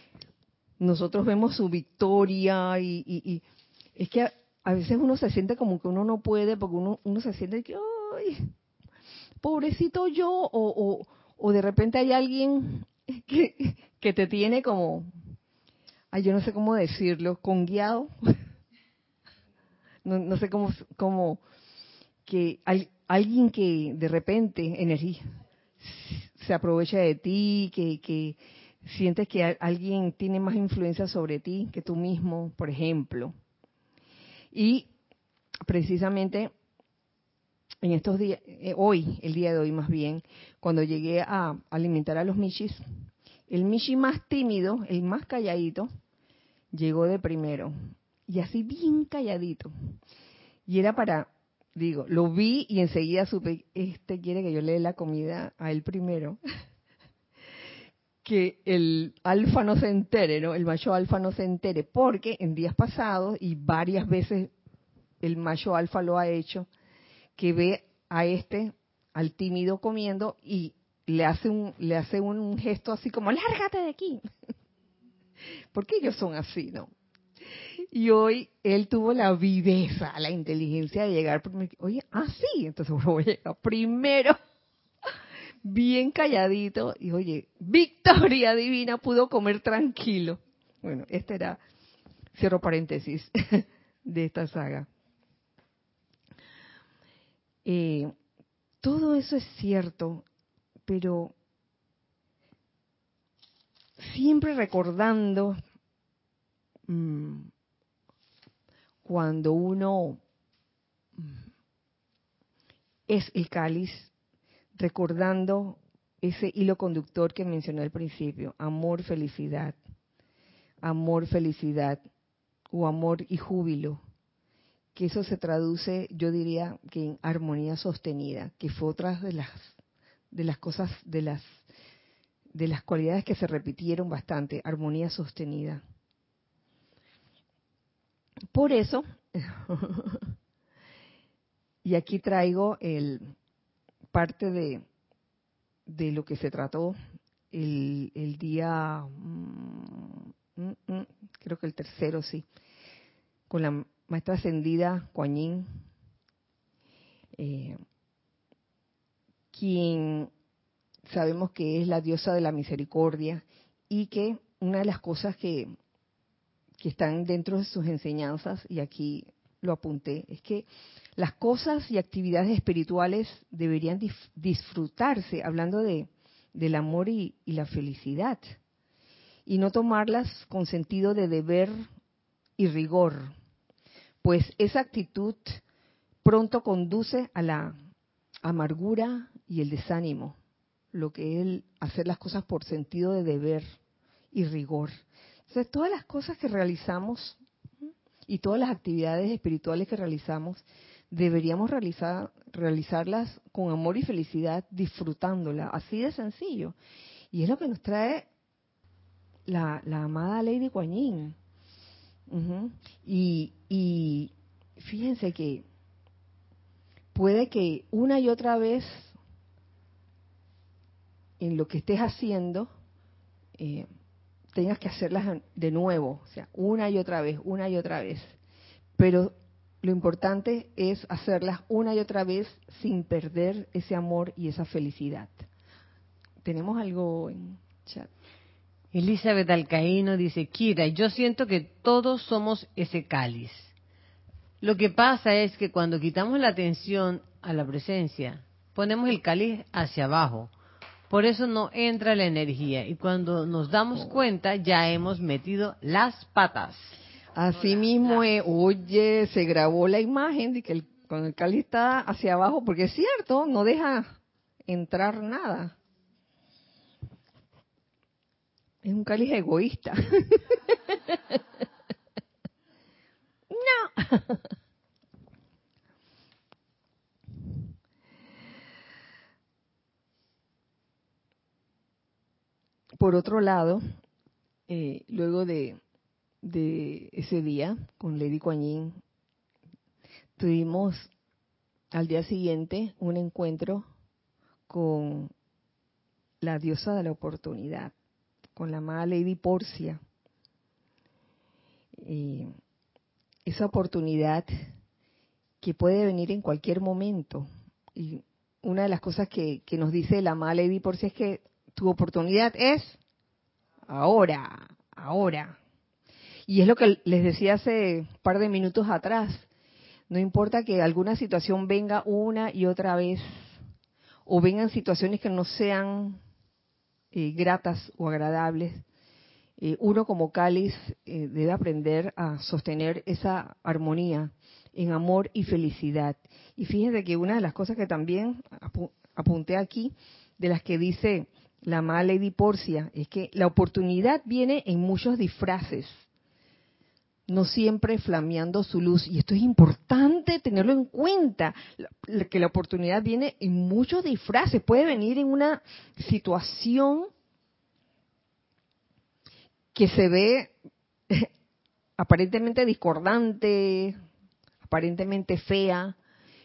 nosotros vemos su victoria y, y es que a veces uno se siente como que uno no puede porque uno, uno se siente que, ay, pobrecito yo, o, o, de repente hay alguien <laughs> que, que te tiene como, ay, yo no sé cómo decirlo, con guiado. <laughs> No, no sé cómo, cómo que alguien que de repente energía se aprovecha de ti, que, que sientes que alguien tiene más influencia sobre ti que tú mismo, por ejemplo. Y precisamente en estos días, eh, hoy, el día de hoy más bien, cuando llegué a alimentar a los michis, el michi más tímido, el más calladito, llegó de primero. Y así bien calladito. Y era para, digo, lo vi y enseguida supe, este quiere que yo le dé la comida a él primero. <laughs> que el alfa no se entere, ¿no? El macho alfa no se entere, porque en días pasados y varias veces el macho alfa lo ha hecho, que ve a este, al tímido comiendo y le hace un, le hace un gesto así como, lárgate de aquí. <laughs> porque ellos son así, ¿no? Y hoy él tuvo la viveza, la inteligencia de llegar, oye, ah, sí, entonces <laughs> voy a llegar primero <laughs> bien calladito y oye, victoria divina, pudo comer tranquilo. Bueno, este era, cierro paréntesis, de esta saga. Eh, todo eso es cierto, pero siempre recordando mm, cuando uno mm, es el cáliz recordando ese hilo conductor que mencioné al principio, amor, felicidad, amor, felicidad, o amor y júbilo, que eso se traduce, yo diría, que en armonía sostenida, que fue otra de las de las cosas, de las de las cualidades que se repitieron bastante, armonía sostenida. Por eso, <laughs> y aquí traigo el, parte de, de lo que se trató el, el día, mm, mm, mm, creo que el tercero, sí, con la maestra ascendida eh, quien sabemos que es la diosa de la misericordia y que una de las cosas que, que están dentro de sus enseñanzas, y aquí lo apunté, es que las cosas y actividades espirituales deberían disfrutarse, hablando de, del amor y, la felicidad, y no tomarlas con sentido de deber y rigor, pues esa actitud pronto conduce a la amargura y el desánimo, lo que es hacer las cosas por sentido de deber y rigor. Entonces, todas las cosas que realizamos y todas las actividades espirituales que realizamos deberíamos realizar, realizarlas con amor y felicidad, disfrutándola, así de sencillo. Y es lo que nos trae la, amada Lady Kuan Yin. y, y fíjense que puede que una y otra vez en lo que estés haciendo eh, tengas que hacerlas de nuevo, o sea, una y otra vez, una y otra vez. Pero lo importante es hacerlas una y otra vez sin perder ese amor y esa felicidad. ¿Tenemos algo en chat? Elizabeth Alcaíno dice, Kira, yo siento que todos somos ese cáliz. Lo que pasa es que cuando quitamos la atención a la presencia, ponemos el cáliz hacia abajo. Por eso no entra la energía y cuando nos damos oh. cuenta ya hemos metido las patas. Así mismo, oye, se grabó la imagen de que el, cuando el cáliz está hacia abajo, porque es cierto, no deja entrar nada. Es un cáliz egoísta. <laughs> <laughs> no. <laughs> Por otro lado, eh, luego de ese día con Lady Kuan tuvimos al día siguiente un encuentro con la diosa de la oportunidad, con la amada Lady Porcia. esa oportunidad que puede venir en cualquier momento. Y una de las cosas que, que nos dice la amada Lady Porcia es que tu oportunidad es ahora, ahora. Y es lo que les decía hace un par de minutos atrás. No importa que alguna situación venga una y otra vez, o vengan situaciones que no sean eh, gratas o agradables, eh, uno como cáliz eh, debe aprender a sostener esa armonía, en amor y felicidad. Y fíjense que una de las cosas que también apunté aquí, de las que dice la amada Lady Porcia, es que la oportunidad viene en muchos disfraces, no siempre flameando su luz. Y esto es importante tenerlo en cuenta, que la oportunidad viene en muchos disfraces, puede venir en una situación que se ve <laughs> aparentemente discordante, aparentemente fea,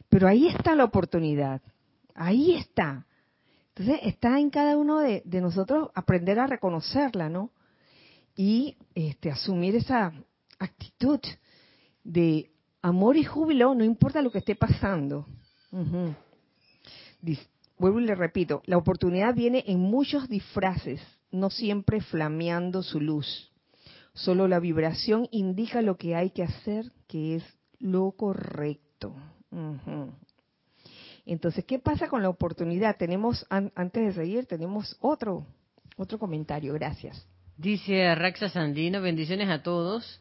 pero ahí está la oportunidad, ahí está. Entonces está en cada uno de, nosotros aprender a reconocerla, ¿no? Y este, asumir esa actitud de amor y júbilo, no importa lo que esté pasando. vuelvo y le repito, la oportunidad viene en muchos disfraces, no siempre flameando su luz. Solo la vibración indica lo que hay que hacer, que es lo correcto. Entonces, ¿qué pasa con la oportunidad? Tenemos, antes de seguir, tenemos otro, otro comentario. Gracias. Dice Raxa Sandino, bendiciones a todos.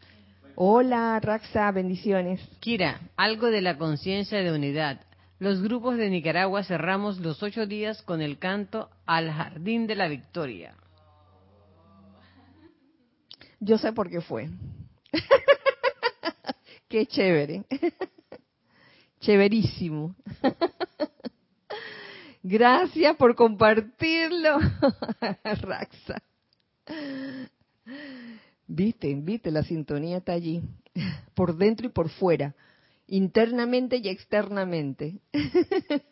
Hola, Raxa, bendiciones. Kira, algo de la conciencia de unidad. Los grupos de Nicaragua cerramos los ocho días con el canto al Jardín de la Victoria. Yo sé por qué fue. <laughs> qué chévere. <laughs> Chéverísimo. <laughs> Gracias por compartirlo, <laughs> Raxa. Viste, viste, la sintonía está allí, por dentro y por fuera, internamente y externamente. <laughs>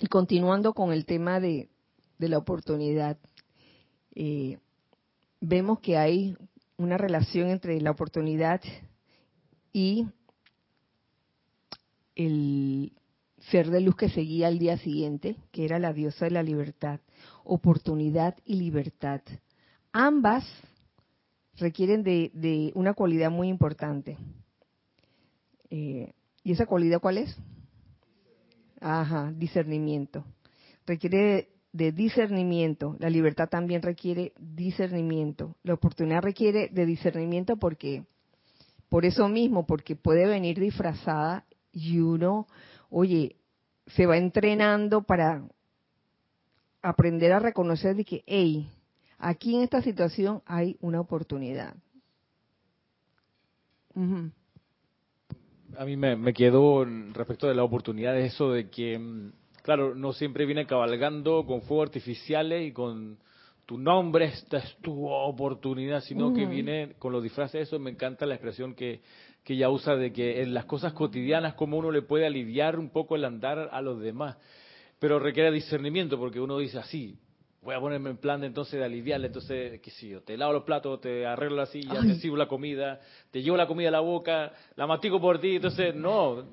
y continuando con el tema de, la oportunidad, eh, vemos que hay una relación entre la oportunidad y el ser de luz que seguía al día siguiente, que era la diosa de la libertad, oportunidad y libertad. Ambas requieren de, una cualidad muy importante. Eh, ¿Y esa cualidad cuál es? Ajá, discernimiento. Requiere de discernimiento. La libertad también requiere discernimiento. La oportunidad requiere de discernimiento porque, por eso mismo, porque puede venir disfrazada y uno, oye, se va entrenando para aprender a reconocer de que, hey, aquí en esta situación hay una oportunidad. A mí me, quedó respecto de la oportunidad eso de que, mm, claro, no siempre viene cabalgando con fuegos artificiales y con tu nombre, esta es tu oportunidad, sino que viene con los disfraces. Eso me encanta la expresión que, que ella usa de que en las cosas cotidianas como uno le puede aliviar un poco el andar a los demás. Pero requiere discernimiento porque uno dice así, voy a ponerme en plan de entonces de aliviarle, entonces, qué sé yo, te lavo los platos, te arreglo la silla, te sirvo la comida, te llevo la comida a la boca, la mastico por ti, entonces no.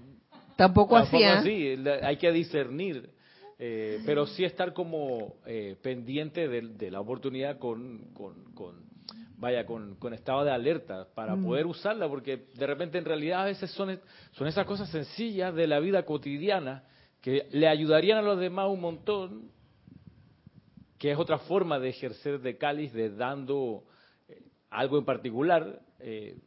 Tampoco, así. así, hay que discernir. Eh, pero sí estar como eh, pendiente de, la oportunidad con, con vaya, con, estado de alerta para mm. poder usarla, porque de repente en realidad a veces son, son esas cosas sencillas de la vida cotidiana que le ayudarían a los demás un montón, que es otra forma de ejercer de cáliz, de dando eh, algo en particular, eh,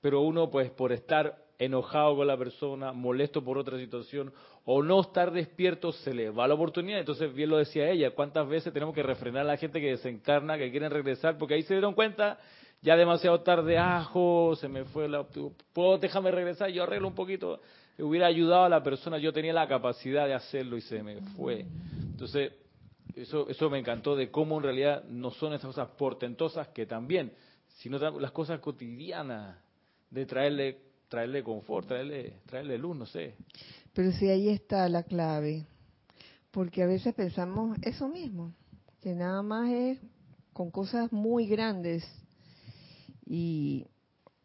pero uno pues por estar enojado con la persona, molesto por otra situación o no estar despierto, se le va la oportunidad. Entonces, bien lo decía ella, ¿cuántas veces tenemos que refrenar a la gente que desencarna, que quieren regresar? Porque ahí se dieron cuenta, ya demasiado tarde, ajo, se me fue la... ¿Puedo, déjame regresar? Yo arreglo un poquito. Hubiera ayudado a la persona, yo tenía la capacidad de hacerlo y se me fue. Entonces, eso, eso me encantó de cómo en realidad no son esas cosas portentosas que también, sino las cosas cotidianas de traerle, traerle confort, traerle, traerle luz, no sé. Pero sí, ahí está la clave, porque a veces pensamos eso mismo, que nada más es con cosas muy grandes y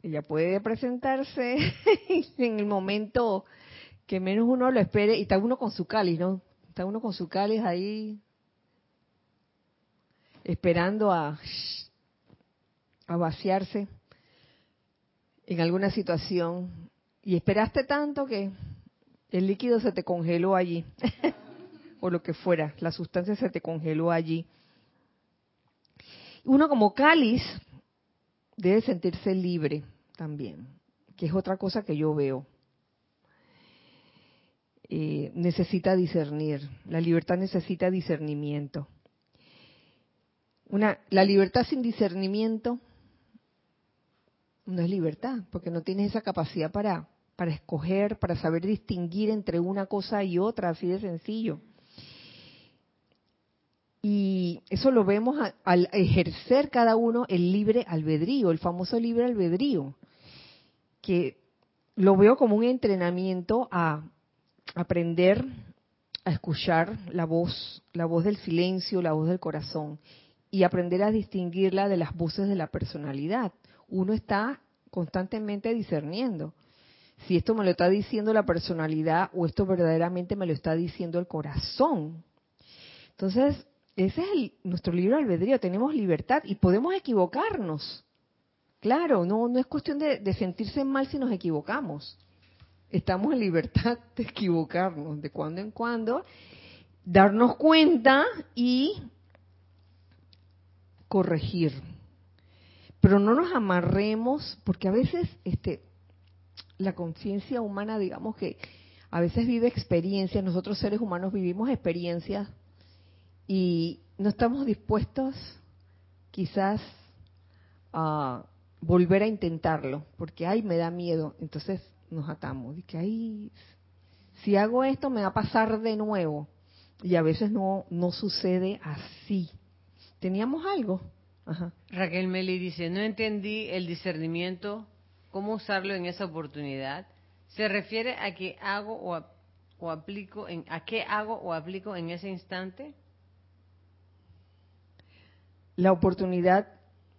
ella puede presentarse <laughs> en el momento que menos uno lo espere y está uno con su cáliz, ¿no? Está uno con su cáliz ahí esperando a, a vaciarse en alguna situación y esperaste tanto que el líquido se te congeló allí, <laughs> o lo que fuera, la sustancia se te congeló allí. Uno como cáliz debe sentirse libre también, que es otra cosa que yo veo. Eh, necesita discernir, la libertad necesita discernimiento. Una, la libertad sin discernimiento no es libertad, porque no tienes esa capacidad para, para escoger, para saber distinguir entre una cosa y otra, así de sencillo. Y eso lo vemos al ejercer cada uno el libre albedrío, el famoso libre albedrío, que lo veo como un entrenamiento a aprender a escuchar la voz, la voz del silencio, la voz del corazón, y aprender a distinguirla de las voces de la personalidad. Uno está constantemente discerniendo si esto me lo está diciendo la personalidad o esto verdaderamente me lo está diciendo el corazón. Entonces, ese es nuestro libro albedrío, tenemos libertad y podemos equivocarnos. Claro, no, no es cuestión de, de sentirse mal si nos equivocamos. Estamos en libertad <laughs> de equivocarnos de cuando en cuando, darnos cuenta y corregir. Pero no nos amarremos, porque a veces este, la conciencia humana, digamos que a veces vive experiencias, nosotros seres humanos vivimos experiencias y no estamos dispuestos quizás a volver a intentarlo, porque ay, me da miedo, entonces nos atamos, y que ay, si hago esto me va a pasar de nuevo, y a veces no, no sucede así. ¿Teníamos algo? Raquel Meli dice, no entendí el discernimiento, cómo usarlo en esa oportunidad. ¿Se refiere a qué hago o, o aplico en, a qué hago o aplico en ese instante? la oportunidad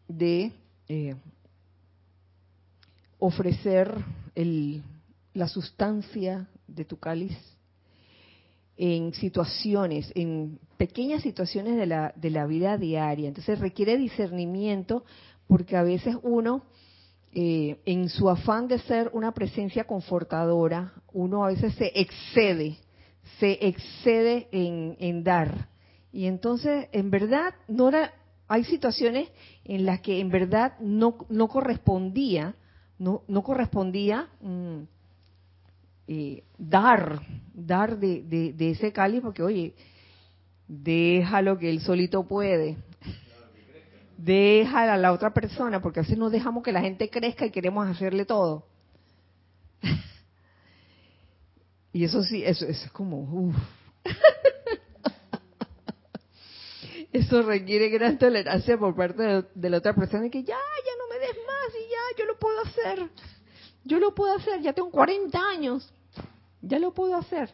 de eh, ofrecer la sustancia de tu cáliz en situaciones, en pequeñas situaciones de la, de la vida diaria. Entonces requiere discernimiento porque a veces uno, eh, en su afán de ser una presencia confortadora, uno a veces se excede, se excede en, dar. Y entonces, en verdad, no era hay situaciones en las que en verdad no, no correspondía, no, no correspondía mm, eh, dar, dar de, de, ese cáliz, porque oye, déjalo que él solito puede. Déjala a la otra persona, porque a veces no dejamos que la gente crezca y queremos hacerle todo. <laughs> y eso sí, eso, eso es como, uff. <laughs> eso requiere gran tolerancia por parte de, la otra persona que ya, ya no me des más y ya, yo lo puedo hacer. Yo lo puedo hacer, ya tengo 40 años. Ya lo puedo hacer.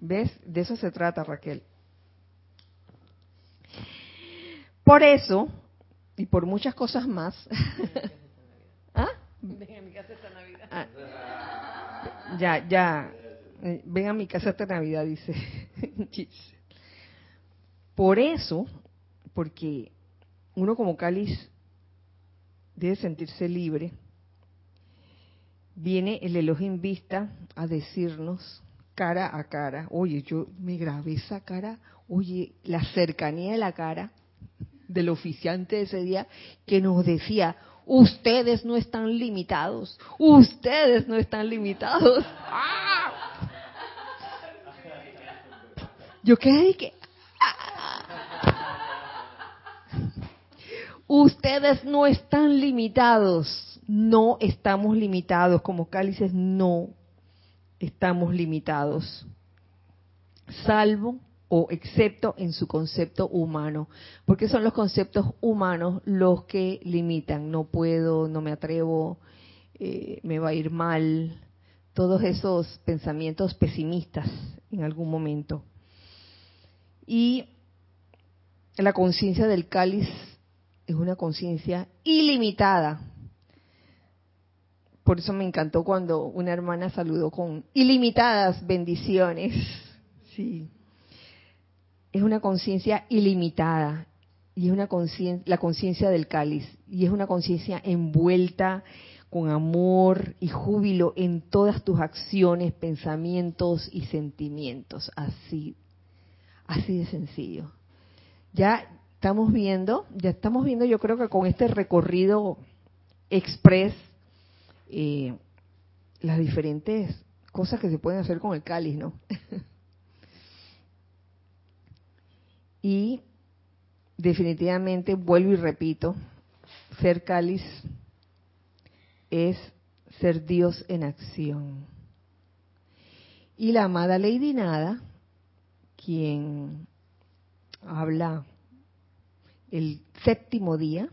¿Ves? De eso se trata, Raquel. Por eso, y por muchas cosas más. <laughs> ¿Ah? Ven a mi casa esta Navidad. Ah. Ya, ya. Ven a mi casa esta Navidad, dice. <laughs> Por eso, porque uno como cáliz debe sentirse libre, viene el en Vista a decirnos cara a cara, oye, yo me grabé esa cara, oye, la cercanía de la cara del oficiante ese día que nos decía, ustedes no están limitados, ustedes no están limitados. ¡Ah! Yo quedé que, Ustedes no están limitados, no estamos limitados, como cálices no estamos limitados, salvo o excepto en su concepto humano, porque son los conceptos humanos los que limitan, no puedo, no me atrevo, eh, me va a ir mal, todos esos pensamientos pesimistas en algún momento. Y la conciencia del cáliz es una conciencia ilimitada. Por eso me encantó cuando una hermana saludó con ilimitadas bendiciones. Sí. Es una conciencia ilimitada y es una la conciencia del cáliz y es una conciencia envuelta con amor y júbilo en todas tus acciones, pensamientos y sentimientos, así así de sencillo. Ya estamos viendo, ya estamos viendo, yo creo que con este recorrido express, eh, las diferentes cosas que se pueden hacer con el cáliz, ¿no? <laughs> y definitivamente, vuelvo y repito, ser cáliz es ser Dios en acción. Y la amada Lady Nada, quien habla el séptimo día,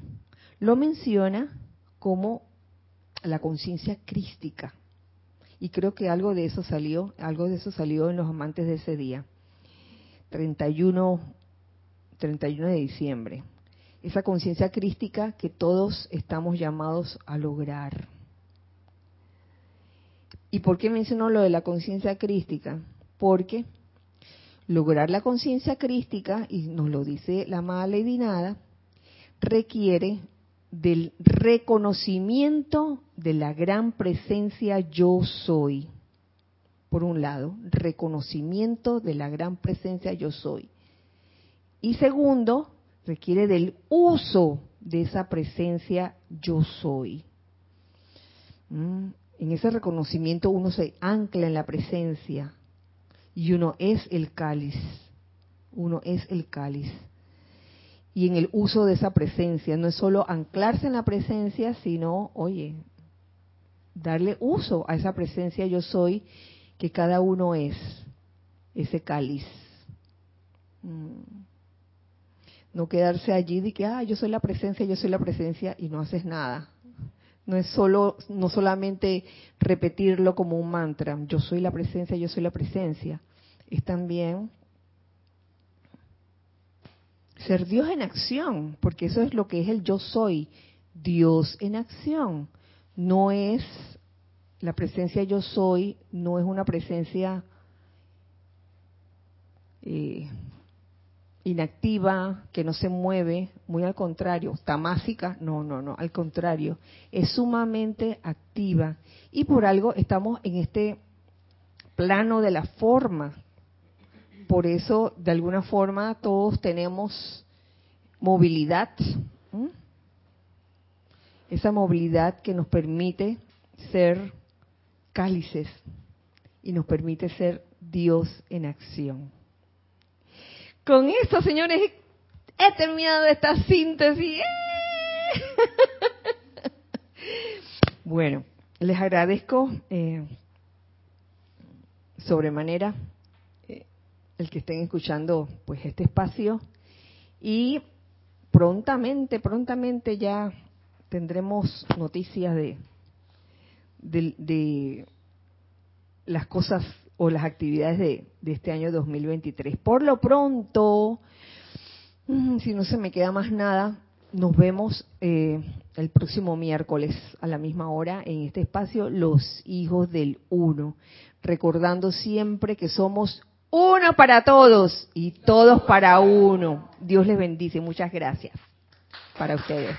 lo menciona como la conciencia crística. Y creo que algo de eso salió, algo de eso salió en los amantes de ese día. 31, 31 de diciembre. Esa conciencia crística que todos estamos llamados a lograr. ¿Y por qué menciono lo de la conciencia crística? Porque Lograr la conciencia crística, y nos lo dice la amada Lady Nada, requiere del reconocimiento de la gran presencia yo soy. Por un lado, reconocimiento de la gran presencia yo soy. Y segundo, requiere del uso de esa presencia yo soy. Mm, en ese reconocimiento uno se ancla en la presencia, y uno es el cáliz, uno es el cáliz. Y en el uso de esa presencia, no es solo anclarse en la presencia, sino, oye, darle uso a esa presencia yo soy, que cada uno es ese cáliz. Mm. No quedarse allí de que, ah, yo soy la presencia, yo soy la presencia, y no haces nada. No es solo, no solamente repetirlo como un mantra, yo soy la presencia, yo soy la presencia, es también ser Dios en acción, porque eso es lo que es el yo soy, Dios en acción. No es la presencia yo soy, no es una presencia eh, inactiva, que no se mueve, muy al contrario, tamásica, no, no, no, al contrario, es sumamente activa. Y por algo estamos en este plano de la forma, por eso, de alguna forma, todos tenemos movilidad. Esa movilidad que nos permite ser cálices y nos permite ser Dios en acción. Con esto, señores, he terminado esta síntesis. <laughs> bueno, les agradezco eh, sobremanera el que estén escuchando pues este espacio y prontamente, prontamente ya tendremos noticias de, de, las cosas o las actividades de, este año 2023. Por lo pronto, mm, si no se me queda más nada, nos vemos eh, el próximo miércoles a la misma hora en este espacio, Los Hijos del Uno, recordando siempre que somos uno para todos y todos para uno. Dios les bendice. Muchas gracias para ustedes.